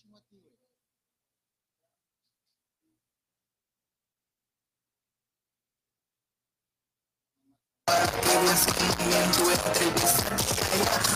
chingo a ti, güey.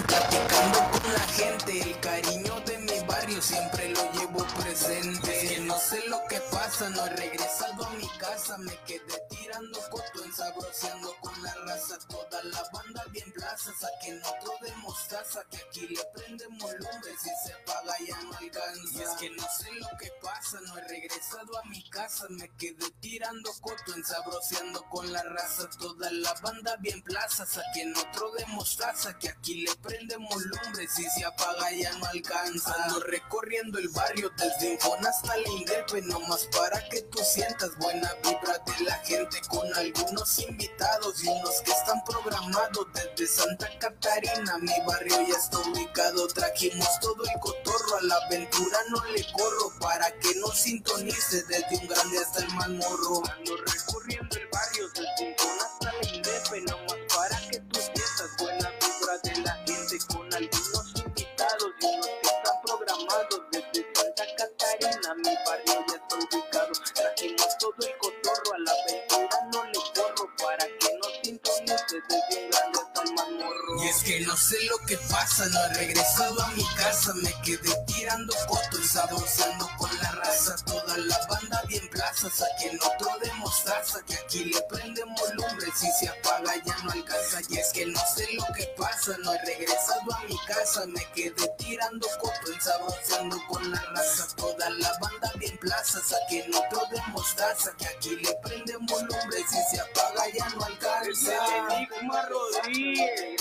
Platicando con la gente, el cariño de mi barrio siempre lo llevo presente. no sé lo que pasa, no regresado a mi casa, me quedé tirando coto, ensabroceando con la raza, toda la banda bien plaza, saquen otro de mostaza, que aquí le prendemos lumbre, si se paga ya no alcanza. Y es que no sé lo que pasa, no he regresado a mi casa, me quedé tirando coto, ensabroceando con la raza, toda la banda bien plaza, saquen otro de mostaza, que aquí le prendemos lumbre, si se apaga ya no alcanza. Ando recorriendo el barrio desde Infon hasta la Indepe, nomás para que tú sientas buena vibra de la gente con algunos invitados y unos que están programados desde Santa Catarina. Mi barrio ya está ubicado, trajimos todo el cotorro, a la aventura no le corro para que no sintonice desde un grande hasta el más morro. Ando recorriendo el barrio desde Infon hasta la Indepe, nomás para que tú sientas buena vibra de la gente con algunos invitados y unos que están programados desde Santa Catarina. Mi barrio ya ubicado, trajimos todo el cotorro, a la aventura no le corro para que no sintonice desde un Y es que no sé lo que pasa, no he regresado a mi casa, me quedé tirando fotos saboreando con la raza, toda la banda bien plaza, saquen otro de mostaza, que aquí le prendemos lumbre, si se apaga ya no alcanza, y es que no sé lo que pasa, no he regresado a mi casa, me quedé tirando fotos saboreando con la raza, toda la banda bien plaza, saquen otro de mostaza, que aquí le prendemos lumbre, si se apaga ya no alcanza. Enigma Rodríguez,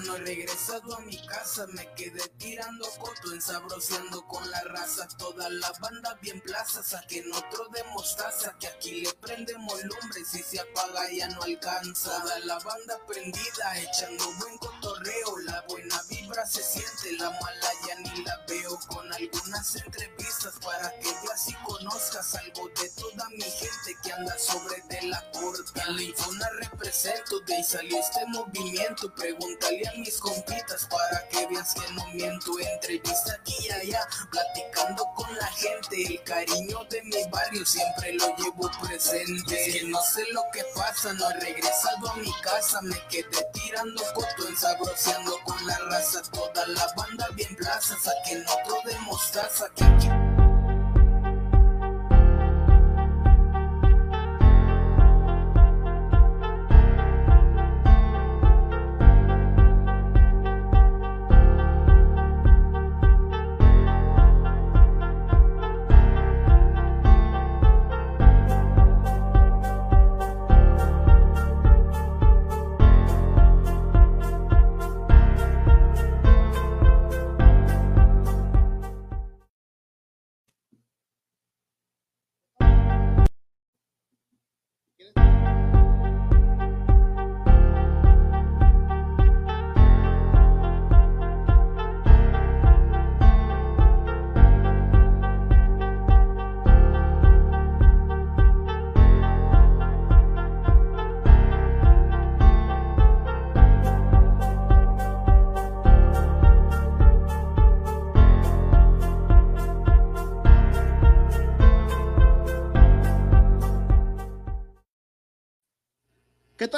no he regresado a mi casa, me quedé tirando coto, ensabroceando con la raza, toda la banda bien plaza, saquen otro de mostaza, que aquí le prendemos lumbre, si se apaga ya no alcanza. Toda la banda prendida, echando buen cotorreo, la buena vibra se siente, la mala ya ni la veo, con algunas entrevistas para que veas y conozcas algo de toda mi gente que anda sobre de la corte. En la Infona represento, de ahí salió este movimiento, pregúntale a mis compitas para que veas que no miento, entrevista aquí y allá, platicando con la gente, el cariño de mi barrio siempre lo llevo presente. Es no sé lo que pasa, no he regresado a mi casa, me quedé tirando coto, ensabroceando con la raza, toda la banda bien plaza, saquen otro de mostaza que aquí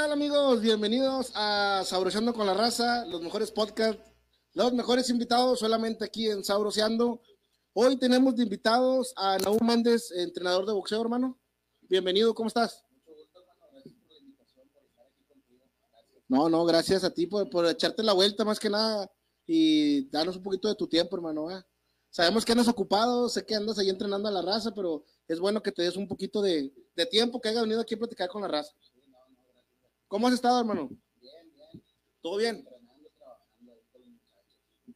tal amigos? Bienvenidos a Sabroseando con la Raza, los mejores podcasts, los mejores invitados solamente aquí en Sabroseando. Hoy tenemos de invitados a Naúm Méndez, entrenador de boxeo, hermano. Bienvenido, ¿cómo estás? No, no, gracias a ti por, por echarte la vuelta más que nada y darnos un poquito de tu tiempo, hermano. ¿eh? Sabemos que andas ocupado, sé que andas ahí entrenando a la raza, pero es bueno que te des un poquito de, de tiempo, que hayas venido aquí a platicar con la raza. ¿Cómo has estado, hermano? Bien, bien. ¿Todo bien?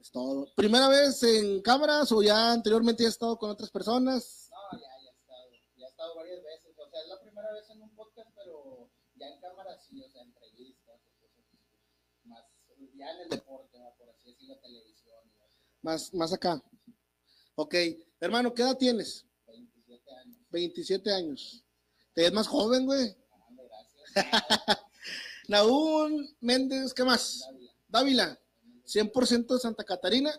Es todo. ¿Primera vez en cámaras o ya anteriormente has estado con otras personas? No, ya, ya he estado. Ya he estado varias veces. O sea, es la primera vez en un podcast, pero ya en cámara sí, o sea, entrevistas, más ya en el deporte, ¿no? por así decirlo, televisión. Más, más acá. Ok. Hermano, ¿qué edad tienes? 27 años. 27 años. Te ves más joven, güey. Ah, gracias. Naúl Méndez, ¿qué más? Dávila. Dávila, 100% de Santa Catarina,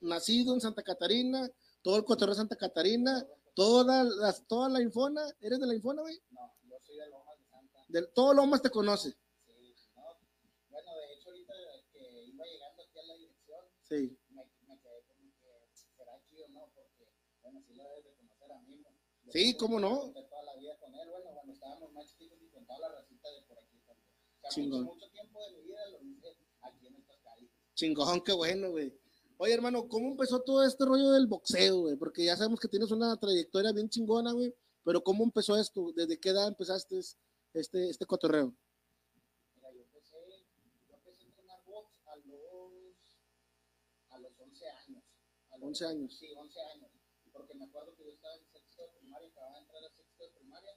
nacido en Santa Catarina, todo el cotorreo de Santa Catarina, toda la, toda la Infona, ¿eres de la Infona, güey? No, yo soy de Lomas de Santa. De, todo Lomas te conoce. Sí, no. Bueno, de hecho, ahorita que iba llegando aquí a la dirección, Sí. me, me quedé como que será chido, ¿no? Porque, bueno, sí lo debes de conocer a mí, ¿no? Sí, cómo no. toda la vida con él, bueno, cuando estábamos más chiquitos y con toda la racita de por aquí también. O sea, Chingón. mucho, tiempo de mi vida lo hice aquí en estas calles. Chingón, qué bueno, güey. Oye, hermano, ¿cómo empezó todo este rollo del boxeo, güey? Porque ya sabemos que tienes una trayectoria bien chingona, güey. Pero ¿cómo empezó esto? ¿Desde qué edad empezaste este, este cotorreo? Mira, yo empecé, yo empecé a entrenar box a los, a los 11 años. A los- 11 años. Sí, 11 años. Porque me acuerdo que yo estaba en sexto de primaria, acababa de entrar a sexto de primaria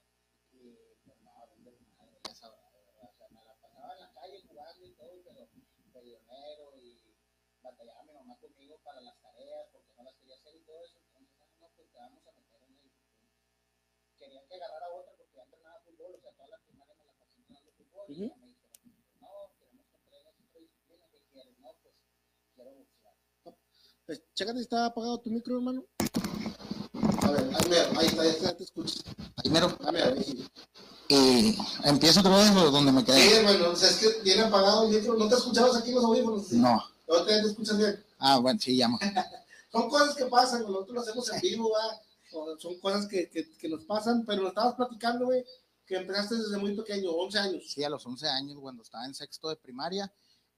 y pues no, un desmadre, ya sabrá, ¿verdad? O sea, pasaba en la calle jugando y todo, pero peleonero y batallaba mi mamá conmigo para las tareas porque no las quería hacer y todo eso. Entonces, ah, no, pues te vamos a meter en el. Querían que agarrara otra porque ya entrenaba fútbol, o sea, toda la primaria me la pasé entrenando fútbol y Ujú. ya me dijeron, no, queremos que entrenes otra disciplina, ¿qué quieres? No, pues quiero boxear. Pues, chécate si está apagado tu micro, hermano. A ver, ahí, mero, ahí está, ahí está, te escucho. Primero, Ah, mira, ahí sí. Eh, empiezo otra vez donde me Sí, quedé. hermano, o sea, es que viene apagado el micro. ¿No te escuchabas aquí los audífonos? No. Ya te escuchas bien. Ah, bueno, sí, llamo. Son cosas que pasan, nosotros lo hacemos en vivo, ¿va? O Son cosas que, que, que nos pasan, pero lo estabas platicando, güey, que empezaste desde muy pequeño, 11 años. Sí, a los 11 años, cuando estaba en sexto de primaria,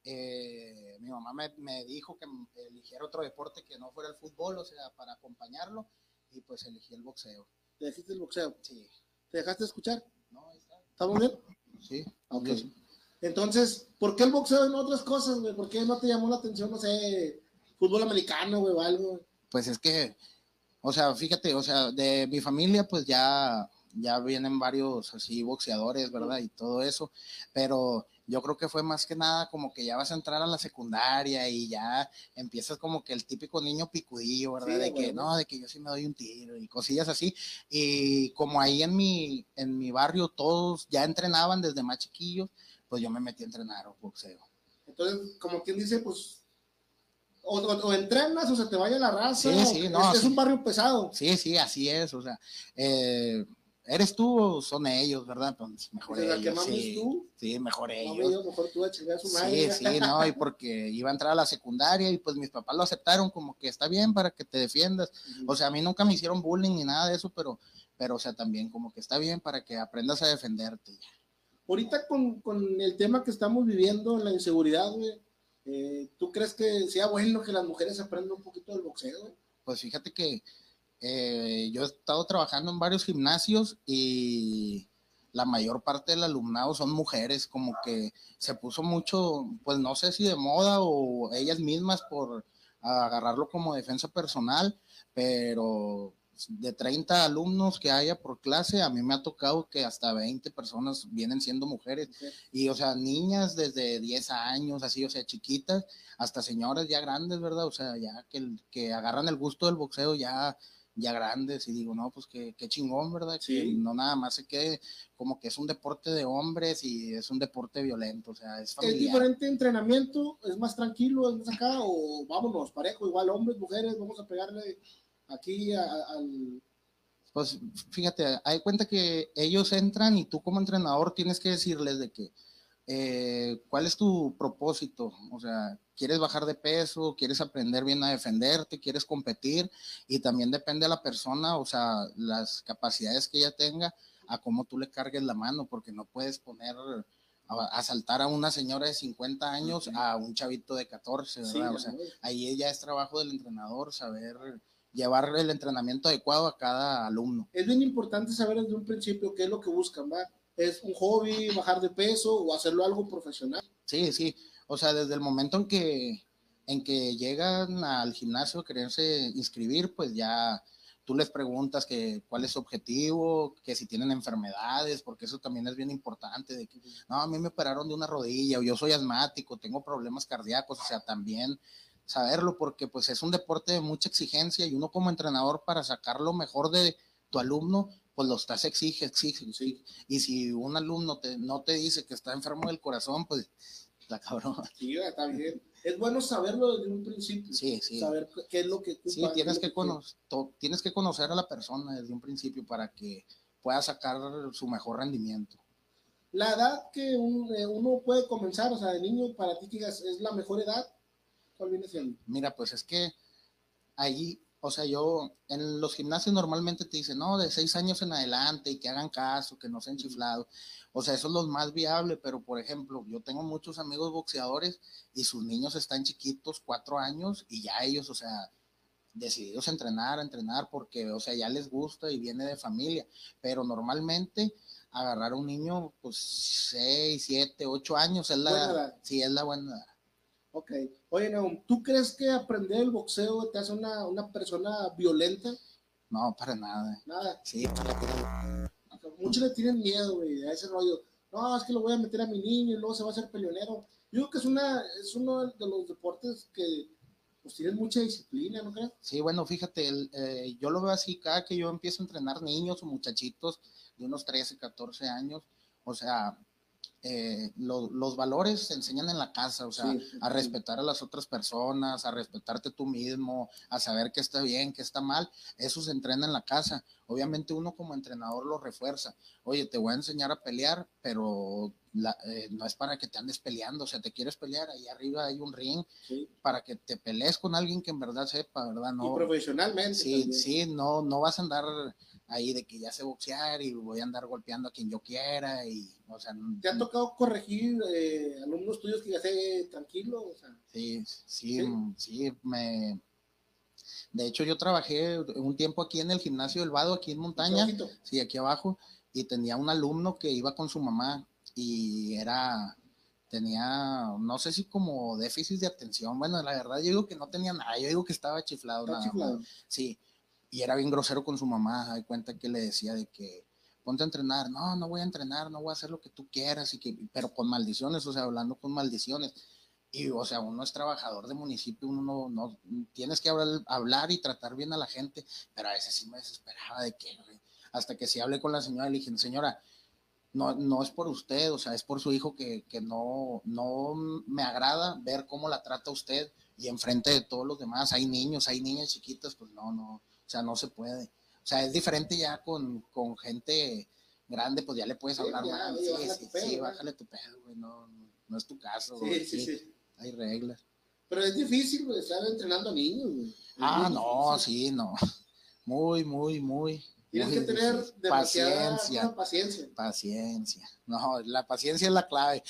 eh, mi mamá me, me dijo que eligiera otro deporte que no fuera el fútbol, o sea, para acompañarlo, y pues elegí el boxeo. Te dejaste el boxeo. Sí, ¿Te dejaste escuchar? No, ahí está. ¿Estamos bien? Sí, Ok. Entonces, ¿por qué el boxeo y no otras cosas, güey? ¿Por qué no te llamó la atención, no sé, fútbol americano, güey, o algo? Pues es que, o sea, fíjate, o sea, de mi familia, pues ya, ya vienen varios así boxeadores, ¿verdad? Y todo eso, pero yo creo que fue más que nada como que ya vas a entrar a la secundaria y ya empiezas como que el típico niño picudillo, ¿verdad? Sí, de que no, de que yo sí me doy un tiro y cosillas así. Y como ahí en mi, en mi barrio todos ya entrenaban desde más chiquillos, pues yo me metí a entrenar boxeo. Entonces, como quien dice, pues, o, o- o entrenas o se te vaya la raza. Sí, o- sí, es, no, es sí. un barrio pesado. Sí, sí, así es, o sea, eh, ¿eres tú o son ellos, verdad? Pues mejor O sea, que ellos, sí, tú. sí, mejor ellos. digo, mejor tú a chingar a su madre. Sí, sí, no, y porque iba a entrar a la secundaria y pues mis papás lo aceptaron como que está bien para que te defiendas. O sea, a mí nunca me hicieron bullying ni nada de eso, pero, pero o sea, también como que está bien para que aprendas a defenderte. Ahorita con, con el tema que estamos viviendo, la inseguridad, güey, eh, ¿tú crees que sea bueno que las mujeres aprendan un poquito del boxeo? güey? Pues fíjate que eh, yo he estado trabajando en varios gimnasios y la mayor parte del alumnado son mujeres, como que se puso mucho, pues no sé si de moda o ellas mismas por agarrarlo como defensa personal, pero de 30 alumnos que haya por clase, a mí me ha tocado que hasta 20 personas vienen siendo mujeres. Y, o sea, niñas desde 10 años, así, o sea, chiquitas, hasta señoras ya grandes, ¿verdad? O sea, ya que, que agarran el gusto del boxeo ya, ya grandes. Y digo, no, pues qué, qué chingón, ¿verdad? Sí. Que no nada más se quede como que es un deporte de hombres y es un deporte violento, o sea, es ¿Es familiar. diferente entrenamiento? ¿Es más tranquilo? ¿Es más acá? ¿O vámonos, parejo, igual hombres, mujeres, vamos a pegarle aquí a- a- al... Pues fíjate, hay cuenta que ellos entran y tú como entrenador tienes que decirles de que eh, cuál es tu propósito, o sea, quieres bajar de peso, quieres aprender bien a defenderte, quieres competir y también depende de la persona, o sea, las capacidades que ella tenga a cómo tú le cargues la mano, porque no puedes poner a, a saltar a una señora de 50 años a un chavito de 14, ¿verdad? Sí, o sea, ahí ya es trabajo del entrenador saber llevar el entrenamiento adecuado a cada alumno. es bien importante saber desde un principio qué es lo que buscan, ¿va? ¿Es un hobby, bajar de peso o hacerlo algo profesional? Sí, sí. O sea, desde el momento en que, en que llegan al gimnasio a quererse inscribir, pues ya, tú les preguntas que cuál es su objetivo, que si tienen enfermedades, porque eso también es bien importante, de que, no, a mí me operaron de una rodilla, o yo soy asmático, tengo problemas cardíacos, o sea, también saberlo, porque pues es un deporte de mucha exigencia y uno como entrenador para sacar lo mejor de tu alumno, pues lo estás exige, exige, exige. Y si un alumno te, no te dice que está enfermo del corazón, pues está cabrón. Sí, está bien. Es bueno saberlo desde un principio. Sí, sí. Saber qué es lo que Sí, tienes que, conocer, tienes que conocer a la persona desde un principio para que pueda sacar su mejor rendimiento. La edad que eh, uno puede comenzar, o sea, de niño, para ti que es la mejor edad, ¿cuál viene siendo? Mira, pues es que ahí o sea, yo en los gimnasios normalmente te dicen, no, de seis años en adelante y que hagan caso, que no sean chiflados. O sea, eso es lo más viable, pero por ejemplo, yo tengo muchos amigos boxeadores y sus niños están chiquitos, cuatro años, y ya ellos, o sea, decididos a entrenar, a entrenar, porque, o sea, ya les gusta y viene de familia. Pero normalmente agarrar a un niño, pues seis, siete, ocho años es la, sí, es la buena edad. Ok. Oye, Neum, ¿tú crees que aprender el boxeo te hace una, una persona violenta? No, para nada. Nada. Sí. Muchos le tienen miedo, güey, a ese rollo. No, es que lo voy a meter a mi niño y luego se va a hacer peleonero. Yo creo que es, una, es uno de los deportes que pues tienen mucha disciplina, ¿no crees? Sí, bueno, fíjate, eh, yo lo veo así, cada que yo empiezo a entrenar niños o muchachitos de unos 13, 14 años, o sea, eh, los valores se enseñan en la casa, o sea, a respetar a las otras personas, a respetarte tú mismo, a saber qué está bien, qué está mal, eso se entrena en la casa. Obviamente uno como entrenador lo refuerza. Oye, te voy a enseñar a pelear, pero eh, no es para que te andes peleando, o sea, te quieres pelear, ahí arriba hay un ring para que te pelees con alguien que en verdad sepa, ¿verdad? No, y profesionalmente. Sí, sí, no, no vas a andar ahí de que ya sé boxear y voy a andar golpeando a quien yo quiera y, o sea... ¿Te ha tocado corregir eh, alumnos tuyos que ya sé tranquilo? sí, sí, sí, me... De hecho, yo trabajé un tiempo aquí en el gimnasio del Vado, aquí en Montaña, sí, aquí abajo, y tenía un alumno que iba con su mamá y era, tenía, no sé si como déficit de atención, bueno, la verdad yo digo que no tenía nada, yo digo que estaba chiflado. Nada chiflado. Sí, y era bien grosero con su mamá, hay cuenta que le decía de que ponte a entrenar, no, no voy a entrenar, no voy a hacer lo que tú quieras, y que, pero con maldiciones, o sea, hablando con maldiciones. Y, o sea, uno es trabajador de municipio, uno no, tienes que hablar, hablar, y tratar bien a la gente, pero a veces sí me desesperaba de que, hasta que si hablé con la señora, le dije, señora, no, no es por usted, o sea, es por su hijo que, que no, no me agrada ver cómo la trata usted y enfrente de todos los demás, hay niños, hay niñas chiquitas, pues no, no, o sea, no se puede. O sea, es diferente ya con, con gente grande, pues ya le puedes hablar más. Sí, sí, sí, bájale tu pedo, güey. No, no es tu caso. Sí, sí, sí. Hay reglas. Pero es difícil, güey, estar entrenando a niños, güey. Ah, no, sí, no. Muy, muy, muy. Tienes que tener paciencia. Paciencia. Paciencia. No, la paciencia es la clave.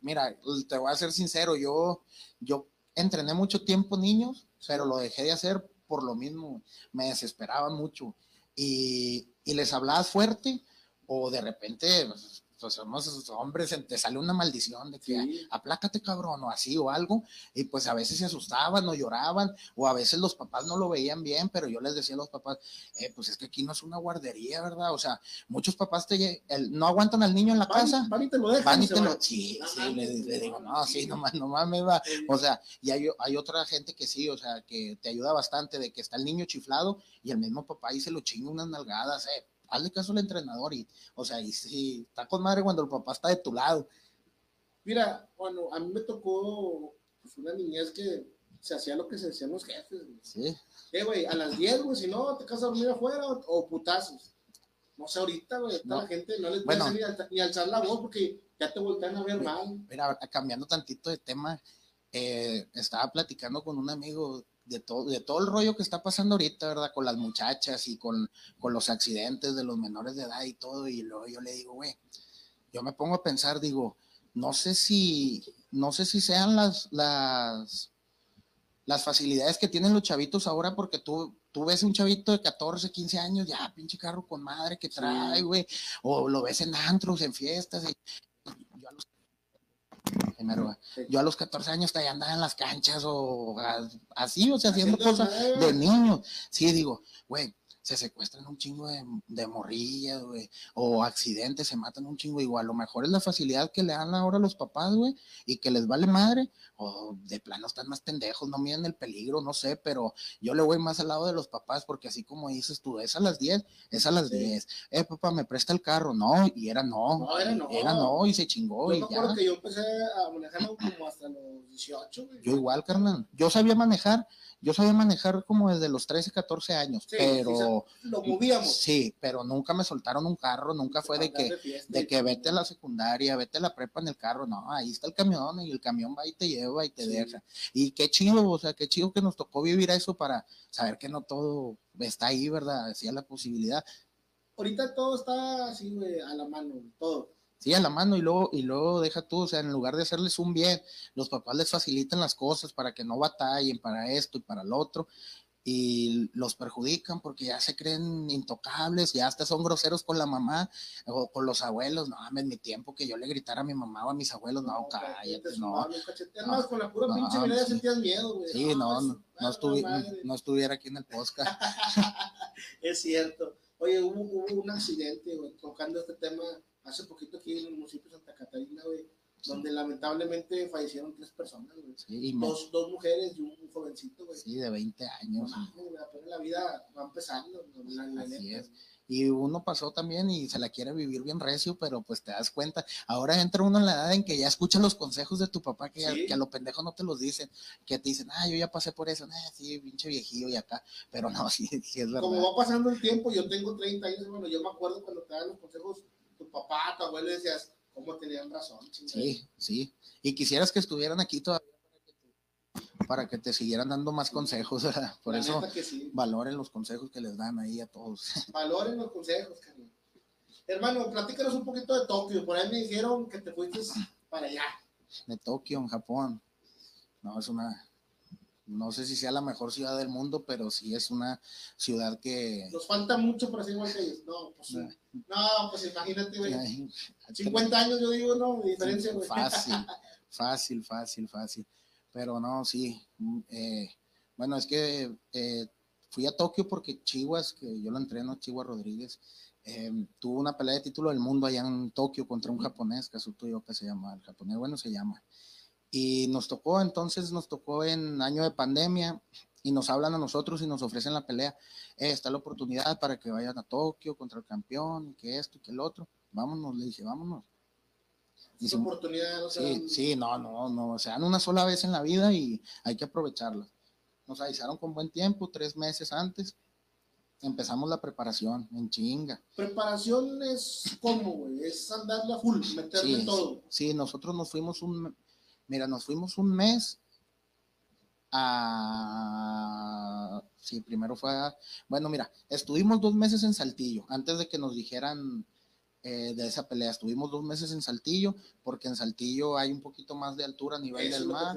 Mira, te voy a ser sincero, yo, yo entrené mucho tiempo niños, pero lo dejé de hacer por lo mismo, me desesperaba mucho. Y, y les hablabas fuerte o de repente pues, pues somos hombres, te sale una maldición de que aplácate cabrón o así o algo, y pues a veces se asustaban o lloraban, o a veces los papás no lo veían bien, pero yo les decía a los papás, eh, pues es que aquí no es una guardería, ¿verdad? O sea, muchos papás te, no aguantan al niño en la casa, van y te lo dejan. sí, sí, le, digo, no, sí, nomás, nomás me va, o sea, y hay, hay otra gente que sí, o sea, que te ayuda bastante de que está el niño chiflado y el mismo papá ahí se lo chinga unas nalgadas, eh, hazle caso al entrenador y, o sea, y sí, está con madre cuando el papá está de tu lado. Mira, bueno, a mí me tocó pues, una niñez que se hacía lo que se decían los jefes. Sí. Eh, güey, a las 10, güey, si no, te casas a dormir afuera o, putazos. No sé, ahorita, güey, la gente no les puede ni, ni, alzar la voz porque ya te voltean a ver mal. Mira, cambiando tantito de tema, eh, estaba platicando con un amigo de todo, de todo el rollo que está pasando ahorita, ¿verdad? Con las muchachas y con, los accidentes de los menores de edad y todo. Y luego yo le digo, güey, yo me pongo a pensar, digo, no sé si, no sé si sean las, las, las facilidades que tienen los chavitos ahora, porque tú, tú ves un chavito de 14, 15 años, ya, pinche carro con madre que trae, güey, o lo ves en antros, en fiestas, y yo a los 14 años todavía andaba en las canchas o así, o sea, haciendo cosas de niños. Sí, digo, güey, se secuestran un chingo de, de morrillas, güey, o accidentes, se matan un chingo. Igual, a lo mejor es la facilidad que le dan ahora a los papás, güey, y que les vale madre, o de plano están más pendejos, no miden el peligro, no sé, pero yo le voy más al lado de los papás, porque así como dices tú, es a las 10, es a las Sí. 10. Eh, papá, me presta el carro, no, y era no, No, era no. era no, y se chingó, Yo y me acuerdo ya. que yo empecé a manejarlo como hasta los 18, güey. Yo igual, carnal. Yo sabía manejar, yo sabía manejar como desde los 13, 14 años, Sí, pero sí, lo movíamos. sí, pero nunca me soltaron un carro, nunca fue de que, de que vete a la secundaria, vete a la prepa en el carro, no, ahí está el camión y el camión va y te lleva y te Sí. deja. Y qué chido, o sea, qué chido que nos tocó vivir eso para saber que no todo está ahí, ¿verdad? Decía la posibilidad. Ahorita todo está así, güey, a la mano, todo. Sí, a la mano y luego, y luego deja tú, o sea, en lugar de hacerles un bien, los papás les facilitan las cosas para que no batallen para esto y para lo otro y los perjudican porque ya se creen intocables, ya hasta son groseros con la mamá o con los abuelos. No, en mi tiempo que yo le gritara a mi mamá o a mis abuelos, no, cállate, te no. No. más, con la pura No, pinche mirada ya sí. sentías miedo, güey. Sí, no, no, no, estuvi- madre. no estuviera aquí en el podcast. Es cierto. Oye, hubo, hubo un accidente, güey, tocando este tema hace poquito aquí en el municipio de Santa Catarina, güey, donde lamentablemente fallecieron tres personas, güey. Sí, Dos, dos mujeres y un jovencito, güey. sí, de 20 No años. güey, la vida va empezando, la, la Así neta. es. Y uno pasó también y se la quiere vivir bien recio, pero pues te das cuenta. Ahora entra uno en la edad en que ya escucha los consejos de tu papá, que, a lo pendejo no te los dicen, que te dicen, ah, yo ya pasé por eso, ah, sí, pinche viejillo y acá. Pero no, sí, sí es verdad. Como va pasando el tiempo, yo tengo 30 años, bueno, yo me acuerdo cuando te daban los consejos, tu papá, tu abuelo, decías, ¿cómo tenían razón? chingada? Sí, sí. Y quisieras que estuvieran aquí todavía para que te, siguieran dando más consejos. ¿verdad? Por La eso sí. valoren los consejos que les dan ahí a todos. Valoren los consejos, carnal. Hermano, platícanos un poquito de Tokio. Por ahí me dijeron que te fuiste para allá. De Tokio, en Japón. No, es una, no sé si sea la mejor ciudad del mundo, pero sí es una ciudad que... Nos falta mucho para ser igual que ellos. No, pues, No. no, pues imagínate, güey. Ay, 50 años, yo digo, no, diferencia, güey. Fácil, fácil, fácil, fácil. Pero no, sí. mm, eh, bueno, es que eh, fui a Tokio porque Chihuas, que yo lo entreno, Chihuas Rodríguez, eh, tuvo una pelea de título del mundo allá en Tokio contra un japonés, Kazuto Yoka se llama, el japonés, bueno, se llama. Y nos tocó, entonces nos tocó en año de pandemia y nos hablan a nosotros y nos ofrecen la pelea. Eh, está la oportunidad para que vayan a Tokio contra el campeón, y que esto y que el otro. Vámonos, le dije, vámonos. Esa Hicimos- oportunidad, o sea, Sí, sí, no, no, no, se dan una sola vez en la vida y hay que aprovecharla. Nos avisaron con buen tiempo, tres meses antes. Empezamos la preparación en chinga. preparación es como, güey, es andarle a full, meterle Sí, todo. sí, nosotros nos fuimos un, mira, nos fuimos un mes a, sí, primero fue, a- bueno, mira, estuvimos dos meses en Saltillo, antes de que nos dijeran eh, de esa pelea, estuvimos dos meses en Saltillo, porque en Saltillo hay un poquito más de altura a nivel Eso del mar.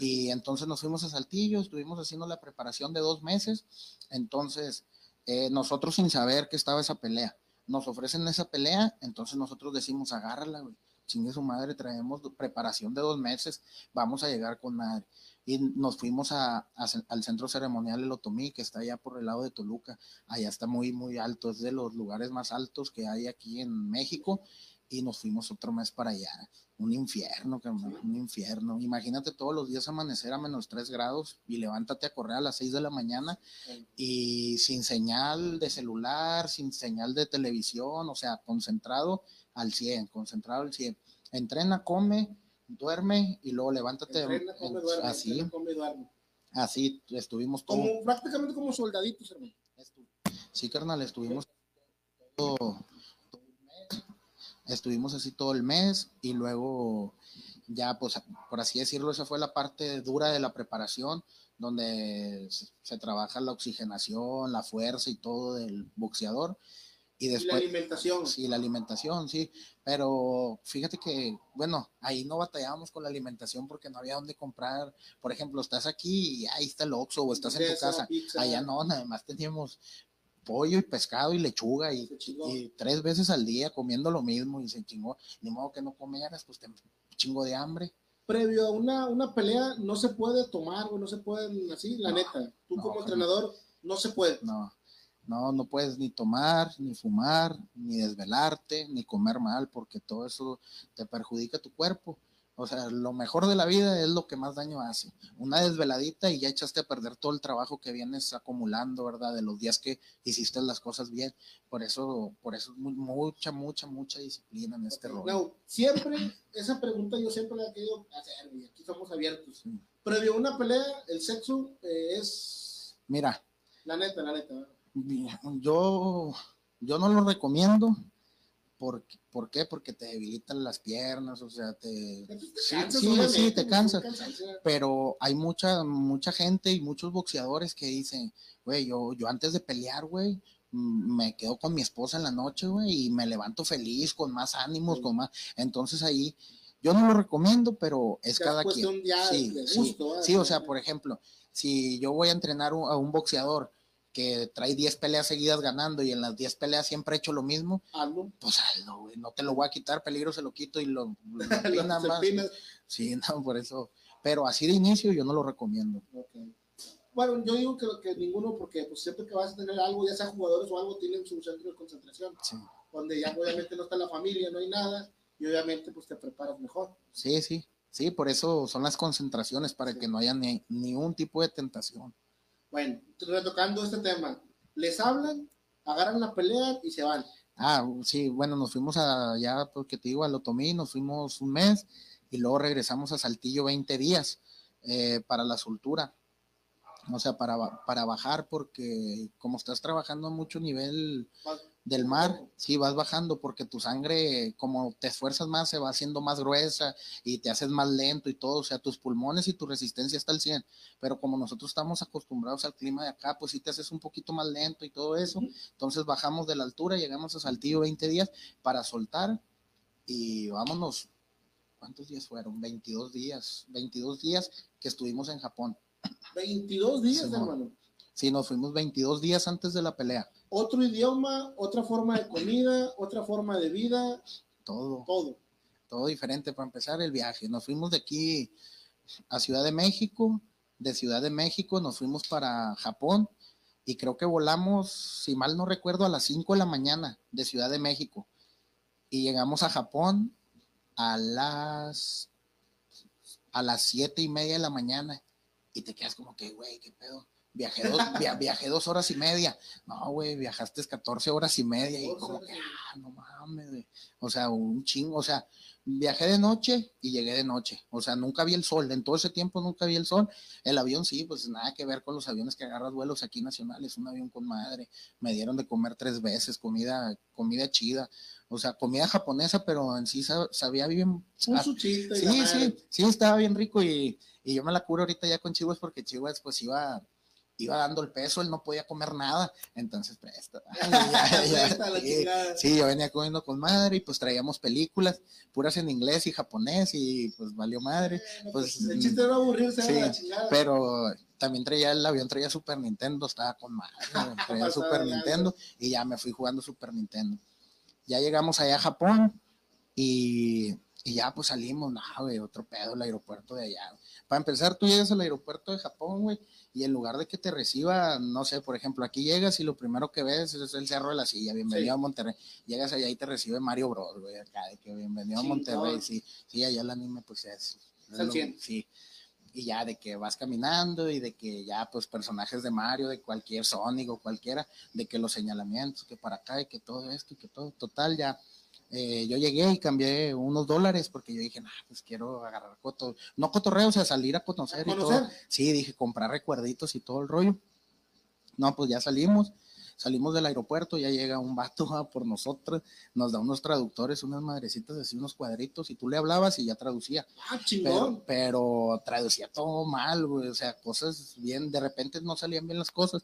Y entonces nos fuimos a Saltillo, estuvimos haciendo la preparación de dos meses. Entonces, eh, nosotros sin saber que estaba esa pelea, nos ofrecen esa pelea, entonces nosotros decimos, agárrala, güey. Chingue su madre, traemos preparación de dos meses, vamos a llegar con madre. Y nos fuimos a, a al centro ceremonial El Otomí, que está allá por el lado de Toluca. Allá está muy, muy alto, es de los lugares más altos que hay aquí en México. Y nos fuimos otro mes para allá un infierno, un infierno. Imagínate todos los días amanecer a menos 3 grados y levántate a correr a las 6 de la mañana y sin señal de celular, sin señal de televisión, o sea, concentrado al 100, concentrado al 100. Entrena, come, duerme y luego levántate. Entrena, come, duerme, así, entrena, come, duerme. así estuvimos todo. Como, prácticamente como soldaditos, hermano. Sí, carnal, estuvimos todo, todo el mes. Estuvimos así todo el mes y luego ya, pues, por así decirlo, esa fue la parte dura de la preparación, donde se, se trabaja la oxigenación, la fuerza y todo del boxeador. Y Y la después, alimentación. sí, la alimentación, sí. Pero fíjate que, bueno, ahí no batallábamos con la alimentación porque no había dónde comprar. Por ejemplo, estás aquí y ahí está el Oxxo o estás en tu casa. pizza, Allá no, nada más teníamos pollo y pescado y lechuga y, tres veces al día comiendo lo mismo y se chingó. Ni modo que no comieras, pues te chingo de hambre. Previo a una, una pelea no se puede tomar, o no se pueden así, la No, neta. Tú no, como carnal. entrenador no se puede. No, No, no puedes ni tomar, ni fumar, ni desvelarte, ni comer mal, porque todo eso te perjudica tu cuerpo. O sea, lo mejor de la vida es lo que más daño hace. Una desveladita y ya echaste a perder todo el trabajo que vienes acumulando, ¿verdad? De los días que hiciste las cosas bien. Por eso, por eso es mucha, mucha, mucha disciplina en este rol. No, siempre, esa pregunta yo siempre la he querido hacer, y aquí somos abiertos. Previo a una pelea, el sexo eh, es... Mira. La neta, la neta. Yo, yo no lo recomiendo ¿Por, ¿Por, qué? Porque te debilitan las piernas, o sea, te... sí, sí, sí, te cansas. Pero hay mucha, mucha gente y muchos boxeadores que dicen, güey, yo, yo antes de pelear, güey, me quedo con mi esposa en la noche, güey, y me levanto feliz, con más ánimos, con más... Entonces ahí, yo no lo recomiendo, pero es cada quien. sí, sí, sí, o sea, por ejemplo, si yo voy a entrenar a un boxeador que trae 10 peleas seguidas ganando y en las 10 peleas siempre ha hecho lo mismo, pues hazlo, güey, no te lo voy a quitar, peligro se lo quito y lo, lo más. Sí, no, por eso, pero así de inicio yo no lo recomiendo. Bueno, yo digo que, que, ninguno, porque pues siempre que vas a tener algo, ya sea jugadores o algo, tienen su centro de concentración, donde ya obviamente no está la familia, no hay nada, y obviamente pues te preparas mejor. Sí, sí, sí, por eso son las concentraciones, para que no haya ni, ni un tipo de tentación. Bueno, retocando este tema, les hablan, agarran la pelea y se van. Ah, sí, bueno, nos fuimos allá, porque te digo, a Lotomí, nos fuimos un mes y luego regresamos a Saltillo 20 días eh, para la soltura. O sea, para, para bajar, porque como estás trabajando a mucho nivel del mar, sí vas bajando porque tu sangre, como te esfuerzas más, se va haciendo más gruesa y te haces más lento y todo, o sea, tus pulmones y tu resistencia está al 100, pero como nosotros estamos acostumbrados al clima de acá, pues sí te haces un poquito más lento y todo eso, entonces bajamos de la altura, llegamos a Saltillo 20 días para soltar y vámonos, ¿cuántos días fueron? 22 días, 22 días que estuvimos en Japón. 22 días, hermano. Sí, nos fuimos 22 días antes de la pelea otro idioma, otra forma de comida, otra forma de vida. Todo. Todo. Todo diferente para empezar el viaje. Nos fuimos de aquí a Ciudad de México, de Ciudad de México nos fuimos para Japón y creo que volamos, si mal no recuerdo, a las 5 de la mañana de Ciudad de México. Y llegamos a Japón a las a las siete y media de la mañana y te quedas como que, güey, qué pedo viajé dos, viajé dos horas y media. No, güey, viajaste 14 horas y media y como que, ah, no mames, güey. O sea, un chingo, o sea, viajé de noche y llegué de noche. O sea, nunca vi el sol. En todo ese tiempo nunca vi el sol. El avión sí, pues nada que ver con los aviones que agarras vuelos aquí nacionales. Un avión con madre. Me dieron de comer tres veces, comida, comida chida. O sea, comida japonesa, pero en sí sabía bien. Un sí, sí, sí, estaba bien rico y, y yo me la curo ahorita ya con Chihuas porque Chihuas pues iba iba dando el peso, él no podía comer nada, entonces presta. sí, yo venía comiendo con madre y pues traíamos películas puras en inglés y japonés y pues valió madre. pues, el chiste era aburrirse sí, Pero también traía el avión, traía Super Nintendo, estaba con madre, traía Super Nintendo y ya me fui jugando Super Nintendo. Ya llegamos allá a Japón y, y ya pues salimos, no, güey, otro pedo, el aeropuerto de allá. Para empezar, tú llegas al aeropuerto de Japón, güey, y en lugar de que te reciba, no sé, por ejemplo, aquí llegas y lo primero que ves es el Cerro de la Silla, bienvenido a Monterrey. Llegas allá y te recibe Mario Bros, güey, acá, de que bienvenido a Monterrey, sí, sí, allá el anime pues es, sí. Y ya de que vas caminando y de que ya pues personajes de Mario, de cualquier Sonic o cualquiera, de que los señalamientos, que para acá y que todo esto y que todo, total, ya eh, yo llegué y cambié unos dólares porque yo dije, nah, pues quiero agarrar coto, no cotorreo, o sea, salir a conocer, y todo. Sí, dije, comprar recuerditos y todo el rollo. No, pues ya salimos, salimos del aeropuerto, ya llega un vato por nosotros, nos da unos traductores, unas madrecitas así, unos cuadritos, y tú le hablabas y ya traducía. Ah, chingón. Pero, traducía todo mal, güey, o sea, cosas bien, de repente no salían bien las cosas.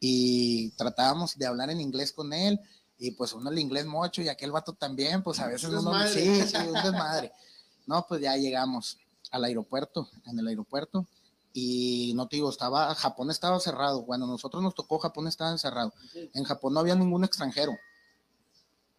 Y tratábamos de hablar en inglés con él, y pues uno el inglés mucho y aquel vato también, pues a veces uno, sí, sí, un desmadre. No, pues ya llegamos al aeropuerto, en el aeropuerto, y no te digo, estaba, Japón estaba cerrado, bueno, nosotros nos tocó, Japón estaba encerrado, en Japón no había ningún extranjero,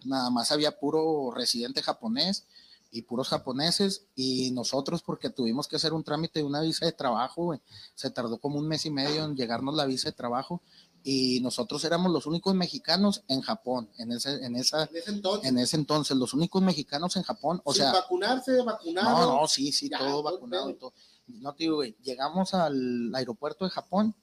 nada más había puro residente japonés y puros japoneses, y nosotros porque tuvimos que hacer un trámite de una visa de trabajo, se tardó como un mes y medio en llegarnos la visa de trabajo, y nosotros éramos los únicos mexicanos en Japón, en ese, en esa, En ese entonces. en ese entonces, los únicos mexicanos en Japón, o sin sea, vacunarse, vacunado. no, no, sí, sí, Ya, todo vacunado y todo. No te digo, güey, llegamos al aeropuerto de Japón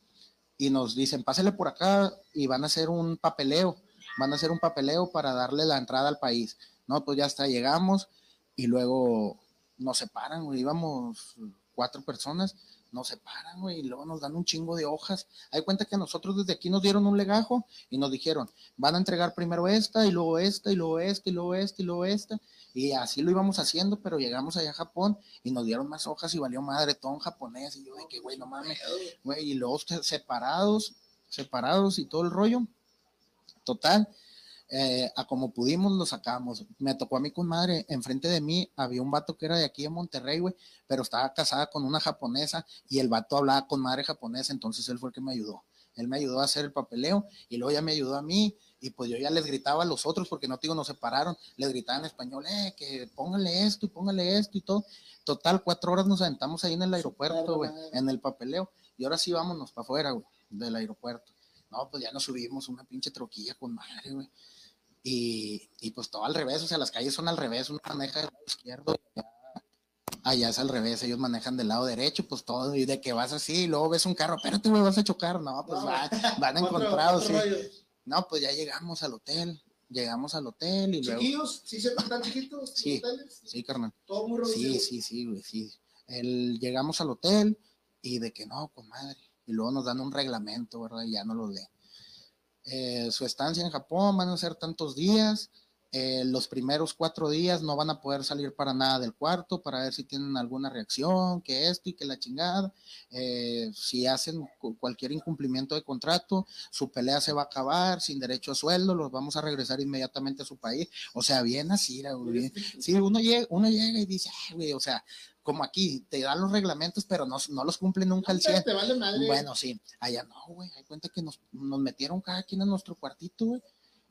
y nos dicen, pásale por acá y van a hacer un papeleo, van a hacer un papeleo para darle la entrada al país. No, pues ya está, llegamos y luego nos separan, güey, íbamos cuatro personas, nos separan, güey, y luego nos dan un chingo de hojas. Hay cuenta que nosotros desde aquí nos dieron un legajo y nos dijeron, van a entregar primero esta y luego esta y luego esta y luego esta y luego esta. Y así lo íbamos haciendo, pero llegamos allá a Japón y nos dieron más hojas y valió madre, todo japonés. Y yo de que, güey, no mames, güey, y luego separados, separados y todo el rollo. Total, eh, a como pudimos lo sacamos. Me tocó a mí con madre, enfrente de mí había un vato que era de aquí de Monterrey, güey, pero estaba casada con una japonesa y el vato hablaba con madre japonesa, entonces él fue el que me ayudó. Él me ayudó a hacer el papeleo y luego ya me ayudó a mí y pues yo ya les gritaba a los otros porque no te digo, nos separaron, les gritaba en español, eh, que póngale esto y póngale esto y todo. Total, cuatro horas nos aventamos ahí en el aeropuerto, güey, en el papeleo y ahora sí vámonos para afuera, güey, del aeropuerto. No, pues ya nos subimos una pinche troquilla con madre, güey. Y, y pues todo al revés, o sea, las calles son al revés, uno maneja del lado izquierdo allá, allá es al revés, ellos manejan del lado derecho, pues todo, y de que vas así, y luego ves un carro, espérate, güey, vas a chocar, no, pues No. va- van encontrados, sí. No, pues ya llegamos al hotel, llegamos al hotel y luego, Chiquillos, sí se están chiquitos. Sí. hoteles? sí, carnal. Todo muy reducido. Sí, sí, sí, güey, sí. El, llegamos al hotel y de que no, pues madre. Y luego nos dan un reglamento, ¿verdad? Y ya no lo lee. Eh, su estancia en Japón van a ser tantos días. eh, los primeros cuatro días no van a poder salir para nada del cuarto para ver si tienen alguna reacción, que esto y que la chingada. Eh, si hacen cu- cualquier incumplimiento de contrato, su pelea se va a acabar sin derecho a sueldo, los vamos a regresar inmediatamente a su país. O sea, bien así, güey. Sí, uno llega, uno llega y dice, "Ay, güey, o sea, como aquí, te dan los reglamentos, pero no, no los cumplen nunca al 100. Te vale madre. Bueno, sí, allá no, güey, hay cuenta que nos, nos metieron cada quien en nuestro cuartito, güey.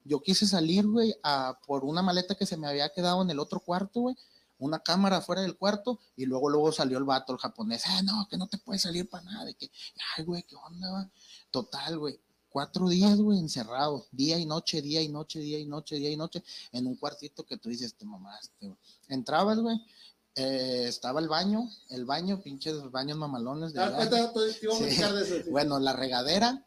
Yo quise salir, güey, a- por una maleta que se me había quedado en el otro cuarto, güey, una cámara fuera del cuarto, y luego, luego salió el vato, el japonés, ah, no, que no te puedes salir para nada, de que, ay, güey, ¿qué onda, va? Total, güey, cuatro días, güey, encerrado, día y noche, día y noche, día y noche, día y noche, en un cuartito que tú dices, te mamaste, güey. Entrabas, güey, eh, estaba el baño, el baño, pinches baños mamalones de Ah, allá. ahorita te- te iba a Sí. platicar de eso, sí. Bueno, la regadera,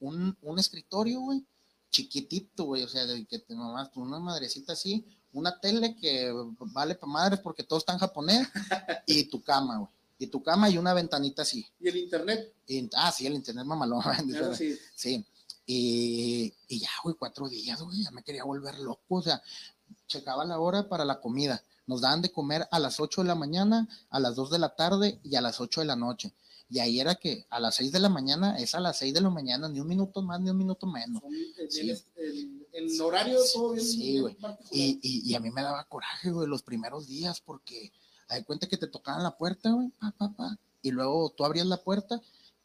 un, un escritorio, güey, chiquitito, güey, o sea, de que te mamás, una madrecita así, una tele que vale para madres porque todo está en japonés, y tu cama, güey, y tu cama y una ventanita así. Y el internet, Y- ah, sí, el internet mamalón, sí. sí. Y, y ya, güey, cuatro días, güey, ya me quería volver loco, o sea, checaba la hora para la comida. Nos daban de comer a las 8 de la mañana, a las 2 de la tarde y a las 8 de la noche. Y ahí era que a las 6 de la mañana es a las 6 de la mañana, ni un minuto más, ni un minuto menos. En, Sí. el, en horario todo bien. Sí, güey. Y, y, y a mí me daba coraje, güey, los primeros días, porque hay cuenta que te tocaban la puerta, güey, pa, pa, pa, y luego tú abrías la puerta,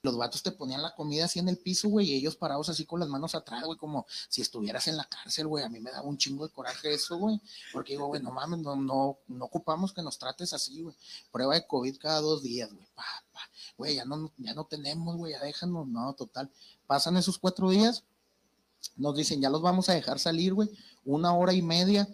los vatos te ponían la comida así en el piso, güey, y ellos parados así con las manos atrás, güey, como si estuvieras en la cárcel, güey. A mí me daba un chingo de coraje eso, güey, porque digo, güey, no mames, no, no, no ocupamos que nos trates así, güey. Prueba de COVID cada dos días, güey, pa, pa, güey, ya no, ya no tenemos, güey, ya déjanos, no, total. Pasan esos cuatro días, nos dicen, ya los vamos a dejar salir, güey, una hora y media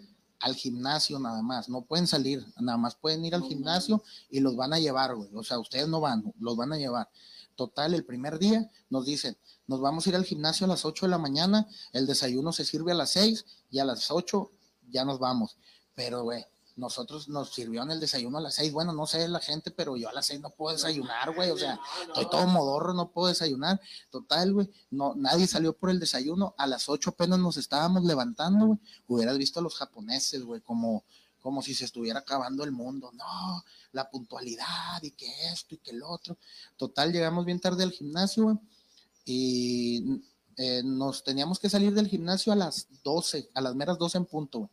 al gimnasio nada más, no pueden salir, nada más pueden ir al No gimnasio y los van a llevar, güey, o sea, ustedes no van, los van a llevar. Total, el primer día nos dicen, nos vamos a ir al gimnasio a las 8 de la mañana, el desayuno se sirve a las 6 y a las 8 ya nos vamos. Pero, güey, nosotros nos sirvieron el desayuno a las 6, bueno, no sé la gente, pero yo a las 6 no puedo desayunar, güey, o sea, estoy todo modorro, no puedo desayunar. Total, güey, no, nadie salió por el desayuno. A las 8 apenas nos estábamos levantando, güey. Hubieras visto a los japoneses, güey, como, como si se estuviera acabando el mundo. No, la puntualidad y que esto y que el otro. Total, llegamos bien tarde al gimnasio, y eh, nos teníamos que salir del gimnasio a las 12, a las meras 12 en punto, güey.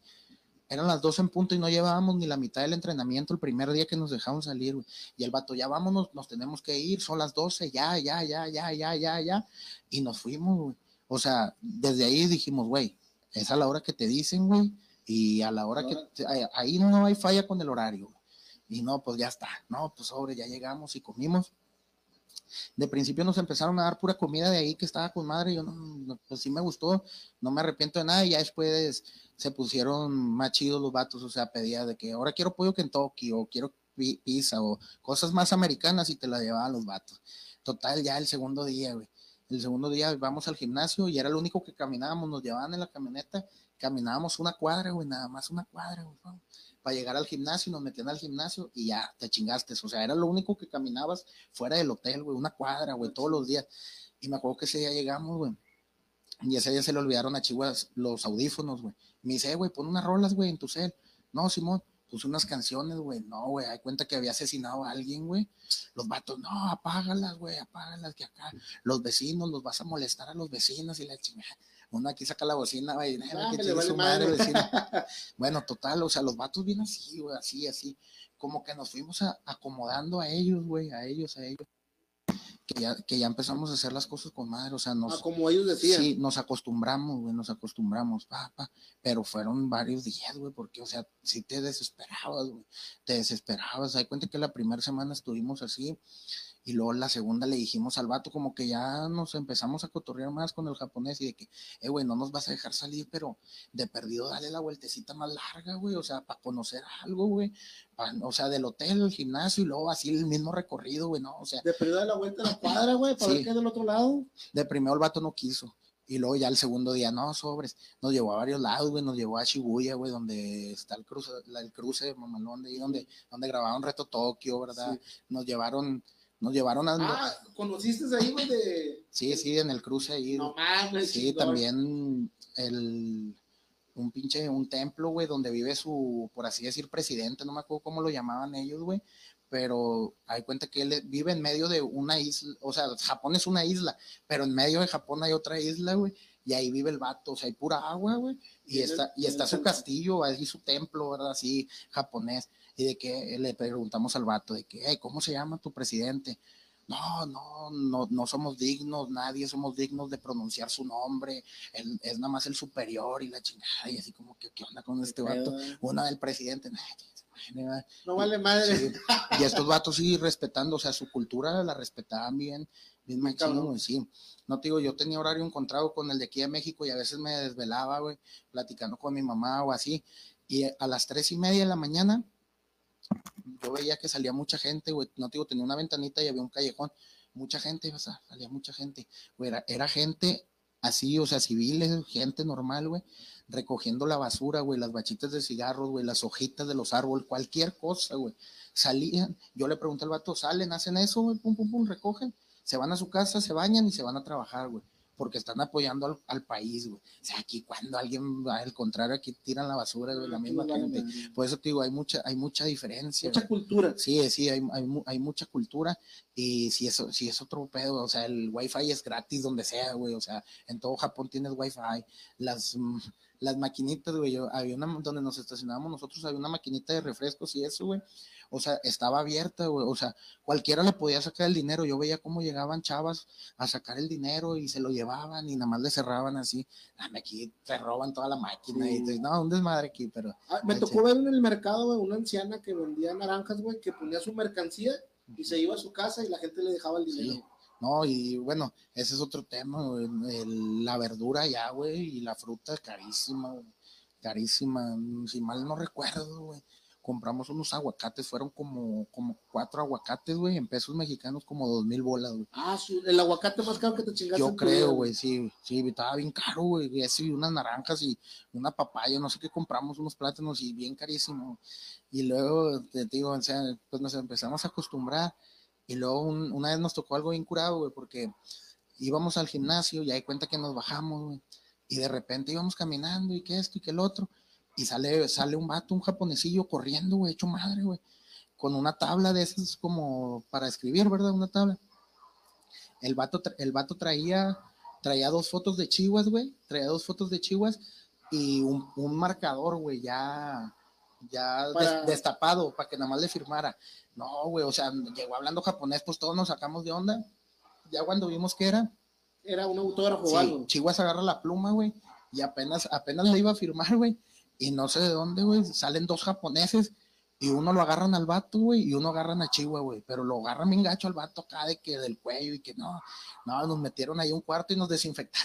Eran las 12 en punto y no llevábamos ni la mitad del entrenamiento el primer día que nos dejaron salir, güey. Y el vato, ya vámonos, nos tenemos que ir, son las 12, ya, ya, ya, ya, ya, ya, ya. Y nos fuimos, güey. O sea, desde ahí dijimos, güey, es a la hora que te dicen, güey, y a la hora que ahí- no hay falla con el horario. Y no, pues ya está, no, pues sobre, ya llegamos y comimos. de principio nos empezaron a dar pura comida de ahí que estaba con madre, yo no, no, pues sí me gustó, no me arrepiento de nada, y ya después se pusieron más chidos los vatos, o sea, pedía de que ahora quiero pollo Kentucky, o quiero pi- pizza, o cosas más americanas, y te la llevaban los vatos. Total, ya el segundo día, güey. El segundo día vamos al gimnasio y era lo único que caminábamos, nos llevaban en la camioneta, caminábamos una cuadra, güey, nada más una cuadra, güey, para llegar al gimnasio, nos metían al gimnasio y ya te chingaste. O sea, era lo único que caminabas fuera del hotel, güey, una cuadra, güey, todos los días. Y me acuerdo que ese día llegamos, güey. Y ese día se le olvidaron a Chihuahua los audífonos, güey. Me dice, "Eh, güey, pon unas rolas, güey, en tu cel. No, Simón, puse unas canciones, güey. No, güey, hay cuenta que había asesinado a alguien, güey. Los vatos, no, apágalas, güey, apágalas, que acá los vecinos, los vas a molestar a los vecinos y la chingada. Uno aquí saca la bocina, güey, "Neta, Ah, que vale su madre, madre. vecino". Bueno, total, o sea, los vatos vienen así, güey, así, así. Como que nos fuimos a- acomodando a ellos, güey, a ellos, a ellos. Que ya, que ya empezamos a hacer las cosas con madre, o sea, Ah, nos, como ellos decían. Sí, nos acostumbramos, güey, nos acostumbramos, pa, pa, pero fueron varios días, güey, porque, o sea, sí te desesperabas, güey, te desesperabas. Hay cuenta que la primera semana estuvimos así, y luego la segunda le dijimos al vato como que ya nos empezamos a cotorrear más con el japonés y de que, eh, güey, no nos vas a dejar salir, pero de perdido dale la vueltecita más larga, güey, o sea, para conocer algo, güey, pa- o sea, del hotel, al gimnasio y luego así el mismo recorrido, güey, no, o sea, De perdido a la vuelta a la cuadra, güey, para Sí. ver qué hay del otro lado. de primero el vato no quiso. Y luego ya el segundo día, no, sobres. Nos llevó a varios lados, güey. Nos llevó a Shibuya, güey, donde está el cruce, el cruce mamalón de ahí, donde, donde grabaron Reto Tokio, ¿verdad? Nos llevaron, nos llevaron a... Ah, ¿conociste ahí, güey, de...? sí, sí, en el cruce ahí. No mames, sí, también el... Un pinche, un templo, güey, donde vive su, por así decir, presidente, no me acuerdo cómo lo llamaban ellos, güey, pero hay cuenta que él vive en medio de una isla, o sea, Japón es una isla, pero en medio de Japón hay otra isla, güey, y ahí vive el vato, o sea, hay pura agua, güey, y Y está, y está su castillo, ahí su templo, ¿verdad? Así, japonés, y de que le preguntamos al vato, de que, "Hey, ¿cómo se llama tu presidente? No, no, no, no somos dignos, nadie somos dignos de pronunciar su nombre, él es nada más el superior y la chingada, y así como que, ¿qué onda con este vato? Una del presidente, No vale madre. Sí, Y estos vatos sí respetando, o sea, su cultura la respetaban bien, bien güey, sí. No te digo, yo tenía horario encontrado con el de aquí de México y a veces me desvelaba, güey, platicando con mi mamá o así. Y a las tres y media de la mañana, yo veía que salía mucha gente, güey, no te digo, tenía una ventanita y había un callejón, mucha gente, salía mucha gente, era, era gente así, o sea, civiles, gente normal, güey, recogiendo la basura, güey, las bachitas de cigarros, güey, las hojitas de los árboles, cualquier cosa, güey. Salían, yo le pregunté al vato, ¿salen, hacen eso, güey? Pum, pum, pum, recogen, se van a su casa, se bañan y se van a trabajar, güey, porque están apoyando al, al país, güey. O sea, aquí cuando alguien va al contrario, aquí tiran la basura, güey, la misma No vale gente. madre. Por eso te digo, hay mucha, hay mucha diferencia. Mucha güey. cultura. Sí, sí, hay, hay, hay mucha cultura y si eso, si es otro pedo, o sea, el wifi es gratis donde sea, güey, o sea, en todo Japón tienes wifi, las, mm, las maquinitas, güey, yo, había una, donde nos estacionábamos nosotros, había una maquinita de refrescos y eso, güey, o sea, estaba abierta, güey, o sea, cualquiera le podía sacar el dinero, yo veía cómo llegaban chavas a sacar el dinero y se lo llevaban y nada más le cerraban así, dame aquí, te roban toda la máquina y no, un desmadre aquí, pero... Ah, me tocó ver en el mercado, güey, una anciana que vendía naranjas, güey, que ponía su mercancía y se iba a su casa y la gente le dejaba el dinero. Sí. No, y bueno, ese es otro tema, güey, el- la verdura ya, güey, y la fruta carísima, güey, carísima, si mal no recuerdo, güey, compramos unos aguacates, fueron como, como cuatro aguacates, güey, en pesos mexicanos como dos mil bolas, güey. Ah, el aguacate más caro que te chingaste. Yo creo, güey, sí, sí, estaba bien caro, güey, y y unas naranjas y una papaya, no sé qué compramos, unos plátanos y bien carísimo. Y luego, te digo, o sea, pues nos empezamos a acostumbrar y luego un- una vez nos tocó algo bien curado, güey, porque íbamos al gimnasio y ahí cuenta que nos bajamos, güey, y de repente íbamos caminando y que esto y que el otro, y sale, sale un vato, un japonesillo corriendo, güey, hecho madre, güey, con una tabla de esas como para escribir, ¿verdad? Una tabla. El vato, el vato traía, traía dos fotos de chihuas, güey, traía dos fotos de chihuas y un, un marcador, güey, ya, ya Para- destapado para que nada más le firmara. No, güey, o sea, llegó hablando japonés, pues todos nos sacamos de onda. Ya cuando vimos que era, Era un autógrafo sí, o algo. Chihuas agarra la pluma, güey, y apenas, apenas le iba a firmar, güey, y no sé de dónde, güey, salen dos japoneses y uno lo agarran al vato, güey, y uno agarran a Chihuahua, güey, pero lo agarran bien gacho al vato acá de que del cuello y que no, no, nos metieron ahí un cuarto y nos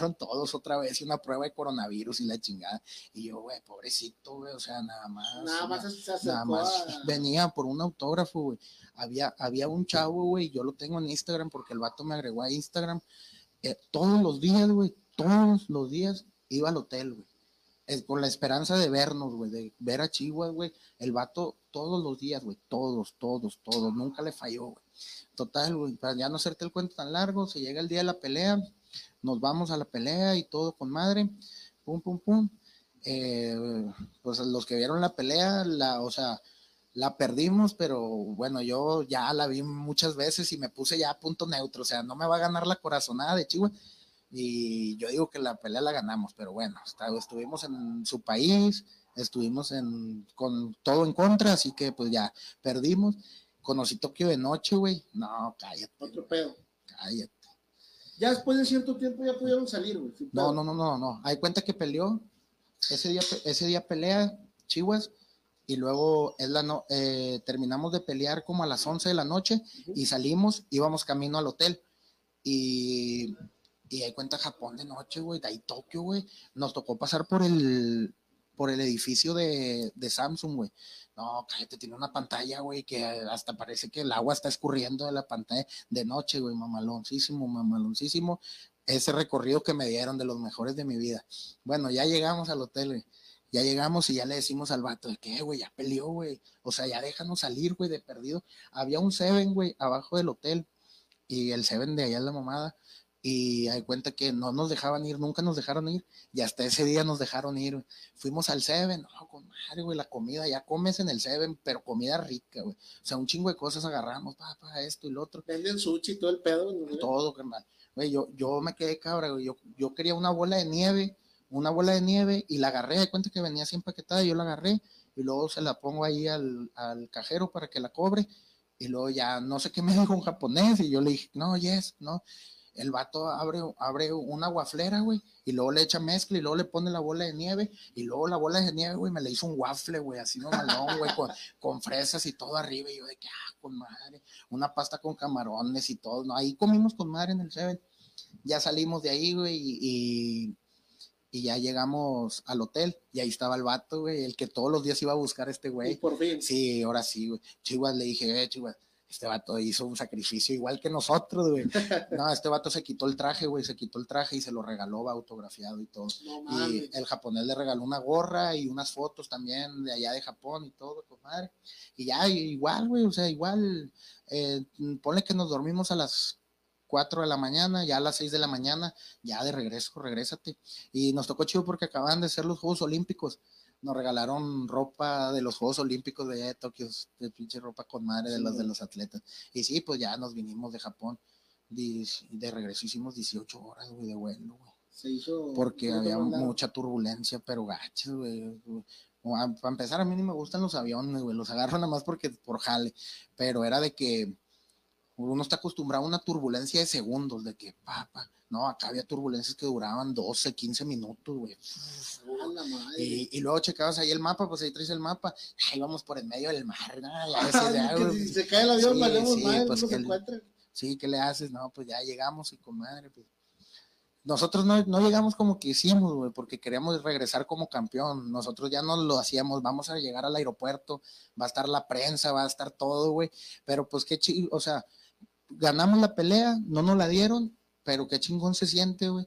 desinfectaron todos otra vez y una prueba de coronavirus y la chingada. Y yo, güey, pobrecito, güey, o sea, nada más. Nada más se acercó Nada más a- venía por un autógrafo, güey. Había, había un chavo, güey, yo lo tengo en Instagram porque el vato me agregó a Instagram. eh, todos los días, güey, todos los días iba al hotel, güey. Eh, con la esperanza de vernos, güey, de ver a Chihuahua, güey. El vato todos los días, güey, todos, todos, todos. Nunca le falló, güey. Total, güey, para ya no hacerte el cuento tan largo, se llega el día de la pelea, nos vamos a la pelea y todo con madre, pum, pum, pum. Eh, pues los que vieron la pelea, la, o sea, la perdimos, pero bueno, yo ya la vi muchas veces y me puse ya a punto neutro, o sea, no me va a ganar la corazonada de Chihuahua. Y yo digo que la pelea la ganamos, pero bueno, está- estuvimos en su país, estuvimos en, con todo en contra, así que pues ya perdimos. Conocí Tokio de noche, güey. No, cállate, Otro pedo. cállate. Ya después de cierto tiempo ya pudieron salir, güey. No, no, no, no, no. Hay cuenta que peleó. Ese día, ese día pelea Chihuas y luego es la no, eh, terminamos de pelear como a las 11 de la noche y salimos, íbamos camino al hotel y, y hay cuenta Japón de noche, güey, de ahí Tokio, güey. Nos tocó pasar por el, por el edificio de, de Samsung, güey. No, cállate, tiene una pantalla, güey, que hasta parece que el agua está escurriendo de la pantalla de noche, güey, mamaloncísimo, mamaloncísimo. Ese recorrido que me dieron de los mejores de mi vida. Bueno, ya llegamos al hotel, güey. Ya llegamos y ya le decimos al vato de que, "Eh, güey, ya peleó, güey. O sea, ya déjanos salir, güey, de perdido. Había un Seven, güey, abajo del hotel. Y el Seven de allá es la mamada. Y hay cuenta que no nos dejaban ir, nunca nos dejaron ir. Y hasta ese día nos dejaron ir. güey. Fuimos al Seven, no, con madre, güey, la comida, ya comes en el Seven, pero comida rica, güey. O sea, un chingo de cosas agarramos, papá, esto y lo otro Venden sushi todo el pedo. güey. todo, carnal. Güey, yo, yo me quedé cabra, güey. Yo, yo quería una bola de nieve, una bola de nieve, y la agarré, de cuenta que venía así empaquetada, yo la agarré, y luego se la pongo ahí al, al cajero para que la cobre, y luego ya no sé qué me dijo en japonés, y yo le dije, no, yes, no. El vato abre, abre una guaflera, güey, y luego le echa mezcla, y luego le pone la bola de nieve, y luego la bola de nieve, güey, me le hizo un waffle, güey, así malón, güey, con, con fresas y todo arriba, y yo de que, ah, con madre, una pasta con camarones y todo, ¿no? Ahí comimos con madre en el Seven. Ya salimos de ahí, güey, y, y, y ya llegamos al hotel, y ahí estaba el vato, güey, el que todos los días iba a buscar a este Y güey. por fin. Sí, ahora sí, güey. Chihuahua le dije, eh, Chihuahua, este vato hizo un sacrificio igual que nosotros, güey. No, este vato se quitó el traje, güey, se quitó el traje y se lo regaló autografiado y todo. No Y el japonés le regaló una gorra y unas fotos también de allá de Japón y todo, compadre. Y ya, igual, güey, o sea, igual, eh, ponle que nos dormimos a las 4 de la mañana, ya a las 6 de la mañana, ya de regreso, regrésate. Y nos tocó chido porque acaban de ser los Juegos Olímpicos. Nos regalaron ropa de los Juegos Olímpicos de allá de Tokio, de pinche ropa con madre de Sí, los de los atletas. Y sí, pues ya nos vinimos de Japón. Y de regreso hicimos 18 horas, güey, de vuelo, güey Se hizo. porque había mucha turbulencia, pero gachas, güey. Para empezar, a mí ni me gustan los aviones, güey. Los agarro nada más porque por jale. Pero era de que uno está acostumbrado a una turbulencia de segundos, de que, papá, no, acá había turbulencias que duraban 12, 15 minutos, güey. Y, y luego checabas ahí el mapa, pues ahí traes el mapa. Ahí vamos por el medio del mar, ¿no? Y a veces ya, Que güey, si se cae el avión, Sí, valemos sí, madre, pues no se. Sí, ¿qué le haces? No, pues ya llegamos y con madre, pues. Nosotros no, no llegamos como quisimos, güey, porque queríamos regresar como campeón. Nosotros ya no lo hacíamos, vamos a llegar al aeropuerto, va a estar la prensa, va a estar todo, güey. Pero pues qué chido, o sea, ganamos la pelea, no nos la dieron, pero qué chingón se siente, güey.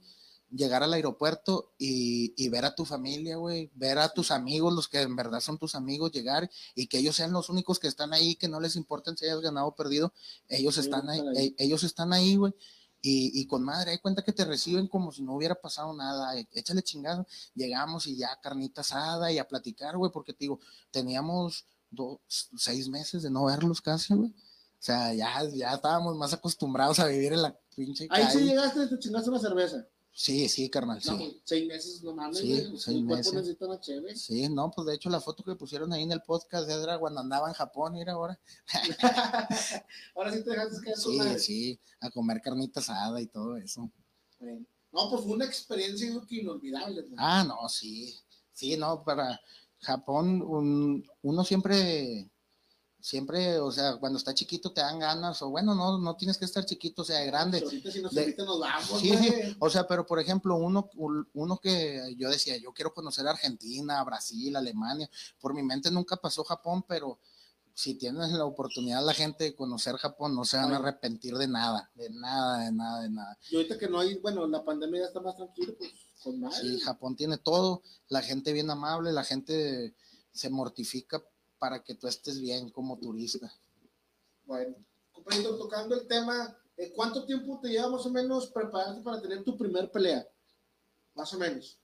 Llegar al aeropuerto y, y ver a tu familia, güey, ver a tus amigos, los que en verdad son tus amigos, llegar y que ellos sean los únicos que están ahí, que no les importa si hayas ganado o perdido, ellos están ahí, ahí. e- ellos están ahí, güey. Y, y con madre, hay cuenta que te reciben como si no hubiera pasado nada, e- échale chingado. Llegamos y ya carnita asada y a platicar, güey, porque te digo, teníamos dos, seis meses de no verlos casi, güey. O sea, ya, ya estábamos más acostumbrados a vivir en la pinche Ahí sí llegaste te chingaste una cerveza. Sí, sí, carnal, No, sí. seis meses, no mames, Sí, güey. seis meses. necesita una chévere. Sí, no, pues de hecho la foto que pusieron ahí en el podcast era cuando andaba en Japón, era ahora. Ahora sí te dejaste caer Sí, madre. sí, a comer carnita asada y todo eso. Bueno. No, pues fue una experiencia yo creo que inolvidable. ¿no? Ah, no, sí. Sí, no, para Japón un- uno siempre siempre, o sea, cuando está chiquito te dan ganas, o bueno, no, no tienes que estar chiquito, o sea, grande. Ahorita si nos De- invitan nos vamos, Sí, sí, güey. o sea, pero por ejemplo, uno, uno que yo decía, yo quiero conocer Argentina, Brasil, Alemania, por mi mente nunca pasó Japón, pero si tienes la oportunidad la gente de conocer Japón, no se van a arrepentir de nada, de nada, de nada, de nada. Y ahorita que no hay, bueno, la pandemia ya está más tranquila, pues con más. Sí, Japón tiene todo, la gente bien amable, la gente se mortifica para que tú estés bien como turista. Bueno, compañero, tocando el tema, eh, ¿cuánto tiempo te lleva más o menos prepararte para tener tu primer pelea? Más o menos.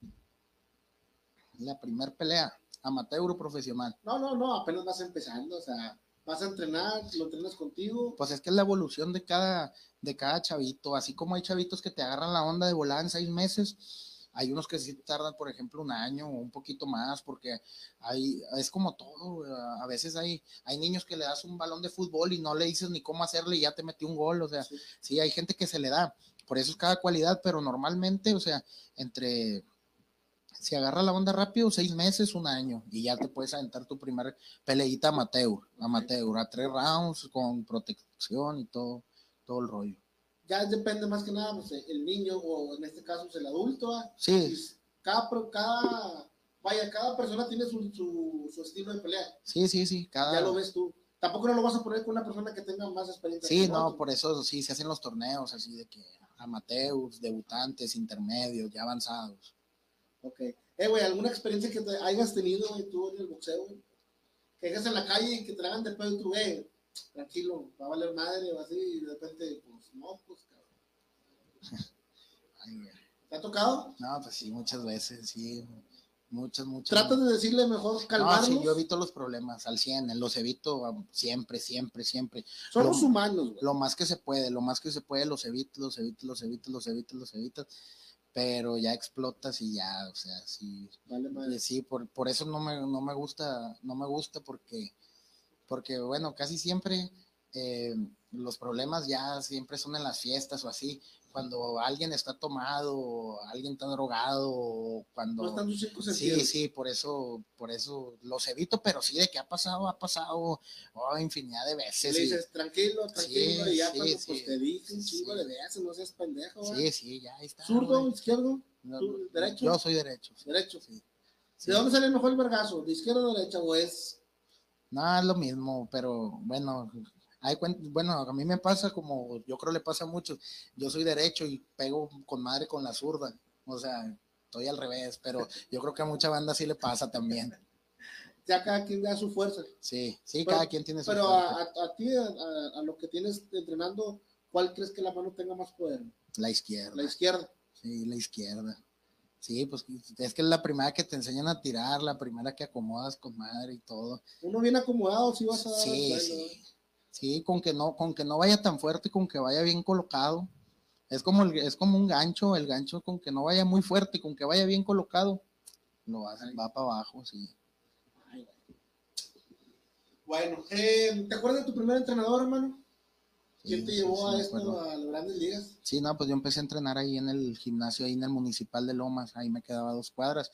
La primer pelea, amateur o profesional. No, no, no, apenas vas empezando, o sea, vas a entrenar, lo entrenas contigo. Pues es que es la evolución de cada, de cada chavito, así como hay chavitos que te agarran la onda de volar en seis meses, hay unos que sí tardan, por ejemplo, un año o un poquito más, porque hay, es como todo, a veces hay, hay niños que le das un balón de fútbol y no le dices ni cómo hacerle y ya te metió un gol, o sea, Sí. sí, hay gente que se le da, por eso es cada cualidad, pero normalmente, o sea, entre, si agarra la onda rápido, seis meses, un año, y ya te puedes aventar tu primer peleita amateur, amateur, a tres rounds, con protección y todo, todo el rollo. Ya depende más que nada, pues, el niño o en este caso pues, el adulto. Sí, Cada, cada, vaya, cada persona tiene su, su, su estilo de pelea. sí, sí, sí, cada... Ya lo ves tú. Tampoco no lo vas a poner con una persona que tenga más experiencia. Sí, no, otro. por eso sí se hacen los torneos así de que amateurs, debutantes, intermedios, ya avanzados. Ok. Eh, güey, ¿alguna experiencia que te hayas tenido güey, tú en el boxeo? güey? Que llegas en la calle y que te hagan de pedo y tú, güey, tranquilo, va a valer madre o así, y de repente, pues, no, pues, cabrón. Ay, güey. ¿Te ha tocado? no, pues sí, muchas veces, sí, muchas, muchas. Tratas de decirle mejor No, calmarlos. sí, yo evito los problemas al 100, los evito siempre, siempre, siempre. Somos lo- humanos, güey. Lo más que se puede, lo más que se puede, los evito, los evito, los evito, los evito, los evito. Pero ya explotas y ya, o sea, sí, Vale, madre. Y sí, por, por eso no me, no me gusta, no me gusta porque, porque bueno, casi siempre eh, los problemas ya siempre son en las fiestas o así, cuando alguien está tomado, o alguien está drogado, o cuando... No están sus cinco Sí, sí, por eso, por eso los evito, pero sí de que ha pasado, ha pasado oh, infinidad de veces. le y- dices, tranquilo, tranquilo, Sí, y ya sí, cuando sí. pues, te dije un chingo de veces, no seas pendejo, sí, sí, ya ahí está. ¿Zurdo, güey. izquierdo? No, tú, derecho? Yo soy derecho. Derecho. sí, sí. ¿De dónde sale mejor el vergazo? ¿De izquierda o derecha? ¿O es No, es lo mismo, pero bueno, hay bueno, a mí me pasa como yo creo le pasa a muchos. Yo soy derecho y pego con madre con la zurda. O sea, estoy al revés, pero yo creo que a mucha banda sí le pasa también. ya cada quien da su fuerza? Sí, sí, Pero- cada quien tiene su Pero fuerte. a, a- a ti, a- a lo que tienes entrenando, ¿cuál crees que la mano tenga más poder? la izquierda. La izquierda. Sí, la izquierda. Sí, pues es que es la primera que te enseñan a tirar, la primera que acomodas con madre y todo. Uno bien acomodado, si vas a dar Sí, sí. Sí, con que no, con que no vaya tan fuerte, con que vaya bien colocado. Es como, el- es como un gancho, el gancho con que no vaya muy fuerte, con que vaya bien colocado, lo va, va para abajo, sí. Ay. Bueno, eh, ¿te acuerdas de tu primer entrenador, hermano? ¿Quién te llevó sí, a esto, a las grandes ligas? Sí, no, pues yo empecé a entrenar ahí en el gimnasio, ahí en el municipal de Lomas, ahí me quedaba dos cuadras.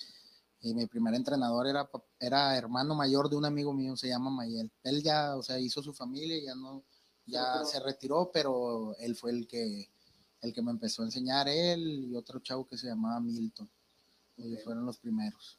Y mi primer entrenador era, era hermano mayor de un amigo mío, se llama Mayel. Él ya, o sea, hizo su familia, ya no, ya se retiró, pero él fue el que, el que me empezó a enseñar, él y otro chavo que se llamaba Milton. Ellos Ok. fueron los primeros.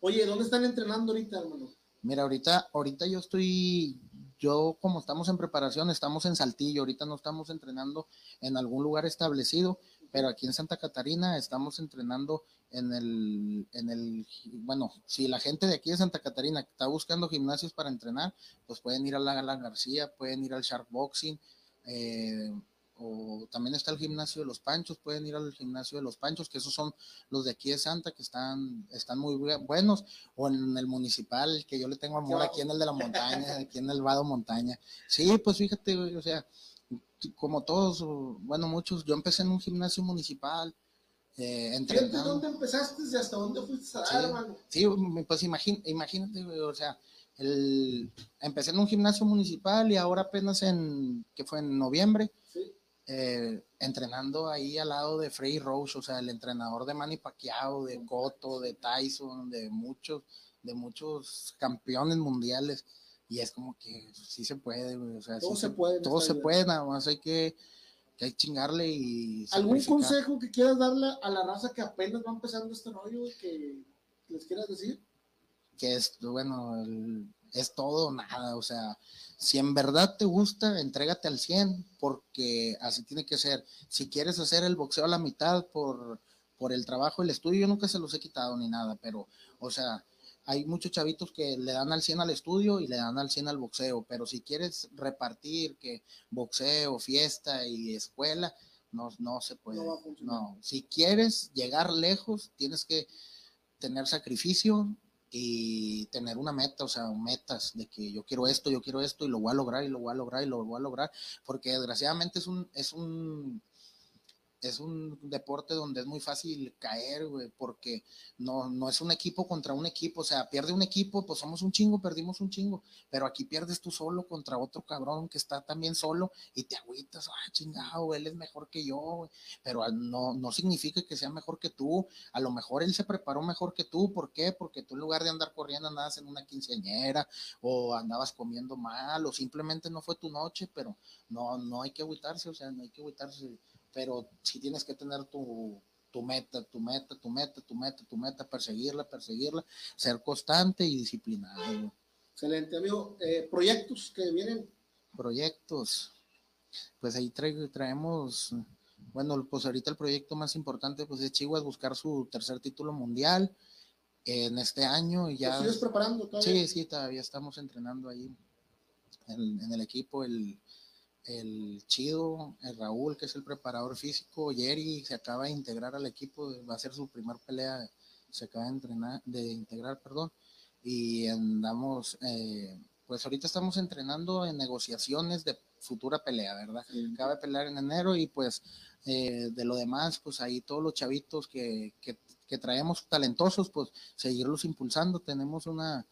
Oye, ¿dónde están entrenando ahorita, hermano? Mira, ahorita, ahorita yo estoy, yo como estamos en preparación, estamos en Saltillo, ahorita no estamos entrenando en algún lugar establecido, pero aquí en Santa Catarina estamos entrenando en el, en el, bueno, si la gente de aquí de Santa Catarina está buscando gimnasios para entrenar, pues pueden ir a la Alan García, pueden ir al Shark Boxing, eh, o también está el gimnasio de los Panchos, pueden ir al gimnasio de los Panchos, que esos son los de aquí de Santa, que están, están muy bu- buenos, o en el municipal, que yo le tengo amor aquí en el de la montaña, aquí en el Vado Montaña. Sí, pues fíjate, o sea, como todos, bueno, muchos, yo empecé en un gimnasio municipal, eh, entrenando. dónde empezaste y hasta dónde fuiste a dar, Sí. hermano. Sí, pues imagín- imagínate, güey, o sea, el, empecé en un gimnasio municipal y ahora apenas en, que fue en noviembre. Eh, entrenando ahí al lado de Freddy Roach, o sea, el entrenador de Manny Pacquiao, de Cotto, de Tyson, de muchos, de muchos campeones mundiales. Y es como que sí se puede. O sea, Todo sí se puede Todo se vida. puede, nada más hay que, que hay que chingarle y. ¿Algún sacrificar. consejo que quieras darle a la raza que apenas va empezando este rollo, güey, que les quieras decir? que es, bueno, el- es todo nada, o sea, si en verdad te gusta, entrégate al 100, porque así tiene que ser. Si quieres hacer el boxeo a la mitad por, por el trabajo, el estudio, yo nunca se los he quitado ni nada, pero, o sea, hay muchos chavitos que le dan al 100 al estudio y le dan al 100 al boxeo, pero si quieres repartir que boxeo, fiesta y escuela, no, no se puede. No, si quieres llegar lejos, tienes que tener sacrificio y tener una meta, o sea, metas de que yo quiero esto, yo quiero esto y lo voy a lograr y lo voy a lograr y lo voy a lograr, porque desgraciadamente es un es un es un deporte donde es muy fácil caer, güey, porque no, no es un equipo contra un equipo, o sea, pierde un equipo, pues somos un chingo, perdimos un chingo, pero aquí pierdes tú solo contra otro cabrón que está también solo y te agüitas, ah, chingado, él es mejor que yo, güey, pero no, no significa que sea mejor que tú, a lo mejor él se preparó mejor que tú, ¿por qué? Porque tú en lugar de andar corriendo andabas en una quinceañera o andabas comiendo mal o simplemente no fue tu noche, pero no, no hay que agüitarse, o sea, no hay que agüitarse, pero sí tienes que tener tu, tu meta, tu meta, tu meta, tu meta, tu meta, perseguirla, perseguirla, ser constante y disciplinado. Excelente, amigo. Eh, proyectos que vienen. Proyectos, pues ahí trae- traemos, bueno, pues ahorita el proyecto más importante pues es Chihuahua buscar su tercer título mundial en este año y ¿Lo ya... sigues preparando todavía? Sí, sí, todavía estamos entrenando ahí en, en el equipo, el, el Chido, el Raúl, que es el preparador físico, Jerry se acaba de integrar al equipo, va a ser su primer pelea, se acaba de entrenar, de integrar, perdón, y andamos, eh, pues ahorita estamos entrenando en negociaciones de futura pelea, ¿verdad? Sí. acaba de pelear en enero y pues eh, de lo demás, pues ahí todos los chavitos que, que, que traemos talentosos, pues seguirlos impulsando. Tenemos una,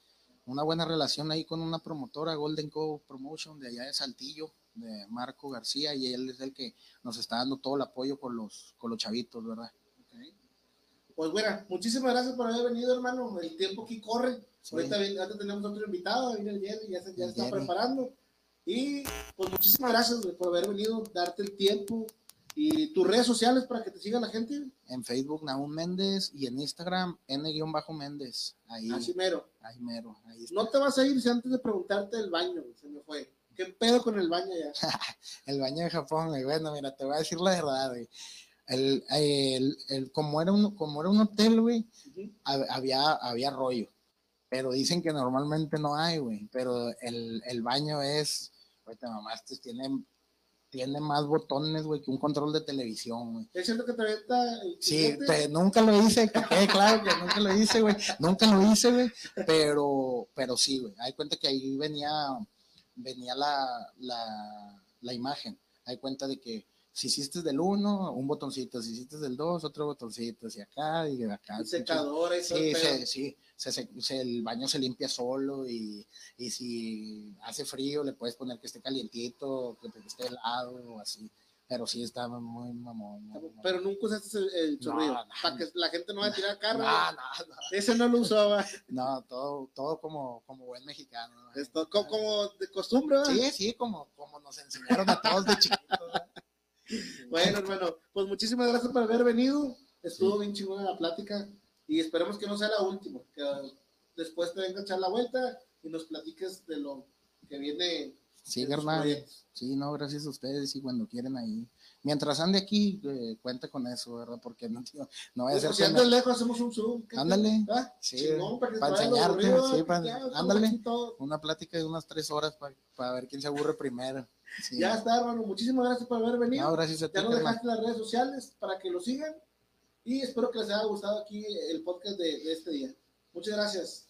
una buena relación ahí con una promotora, Golden Co Promotion, de allá de Saltillo, de Marco García, y él es el que nos está dando todo el apoyo con los, con los chavitos, ¿verdad? Ok. Pues bueno, muchísimas gracias por haber venido, hermano. El tiempo aquí corre. Sí. Ahorita, ahorita tenemos otro invitado, viene el Jerry, ya se, ya El está preparando. Y pues muchísimas gracias por haber venido, darte el tiempo y tus redes sociales para que te siga la gente. En Facebook, Naúm Méndez, y en Instagram, N-Méndez. Ahí, Así mero. ahí mero, ahí está. No te vas a ir si antes de preguntarte del baño, se me fue. ¿Qué pedo con el baño ya? El baño de Japón, güey. Bueno, mira, te voy a decir la verdad, güey. El, el, el- como, era un, como era un hotel, güey, Ujú. hab- había, había rollo. Pero dicen que normalmente no hay, güey. Pero el, el baño es, güey, te mamaste, tiene, tiene más botones, güey, que un control de televisión, güey. ¿Es cierto que te avienta el Sí, te- nunca lo hice, que quede claro que nunca lo hice, güey. Nunca lo hice, güey. Pero, pero sí, güey. Hay cuenta que ahí venía, venía la, la, la imagen. Hay cuenta de que si hiciste del 1, un botoncito. Si hiciste del 2, otro botoncito. Y acá y de acá. El secador y Sí, se- sí, se- se- el baño se limpia solo y, y si hace frío le puedes poner que esté calientito, que esté helado o así. Pero sí está muy mamón. muy mamón. Pero nunca usaste el, el chorrillo. no. para que la gente no vaya a tirar carro. No, no, no. Ese no lo usaba. No, todo, todo como, como buen mexicano. ¿no? Esto, co- como de costumbre, ¿verdad? Sí, sí, como, como nos enseñaron a todos de chiquitos. Bueno, hermano, pues muchísimas gracias por haber venido. Estuvo bien chingona la plática y esperemos que no sea la última. Que después te venga a echar la vuelta y nos platiques de lo que viene. Sí, carnal. Sí, no, gracias a ustedes y cuando quieren ahí. Mientras ande aquí, eh, cuenta con eso, ¿verdad? Porque no, tío, no vaya a ser si andas lejos, hacemos un Zoom. ¿qué Ándale. ¿Ah? Sí, Chingón, para para enseñarte, aburrido, sí, para- ya, ándale. una plática de unas tres horas para ver quién se aburre primero. Sí. Ya está, hermano. Muchísimas gracias por haber venido. No, gracias a ti, Ya nos dejaste las redes sociales para que lo sigan. Y espero que les haya gustado aquí el podcast de, de este día. Muchas gracias.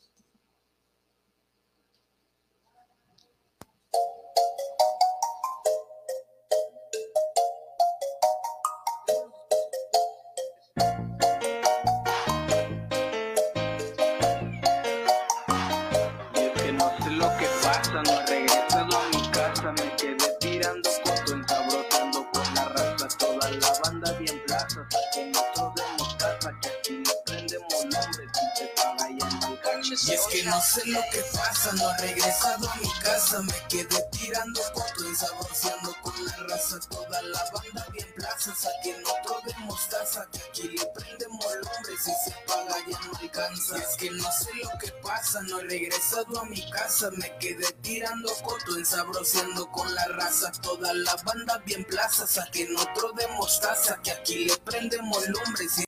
Sé lo que pasa, no he regresado a mi casa, me quedé tirando coto y saboreando con la raza, toda la banda bien plaza, saqué otro de mostaza, que aquí le prendemos el hombre, si se paga ya no alcanza. Es que no sé lo que pasa, no he regresado a mi casa, me quedé tirando coto, ensabroceando con la raza, toda la banda bien plaza, saquen otro de mostaza, que aquí le prendemos lumbre. Si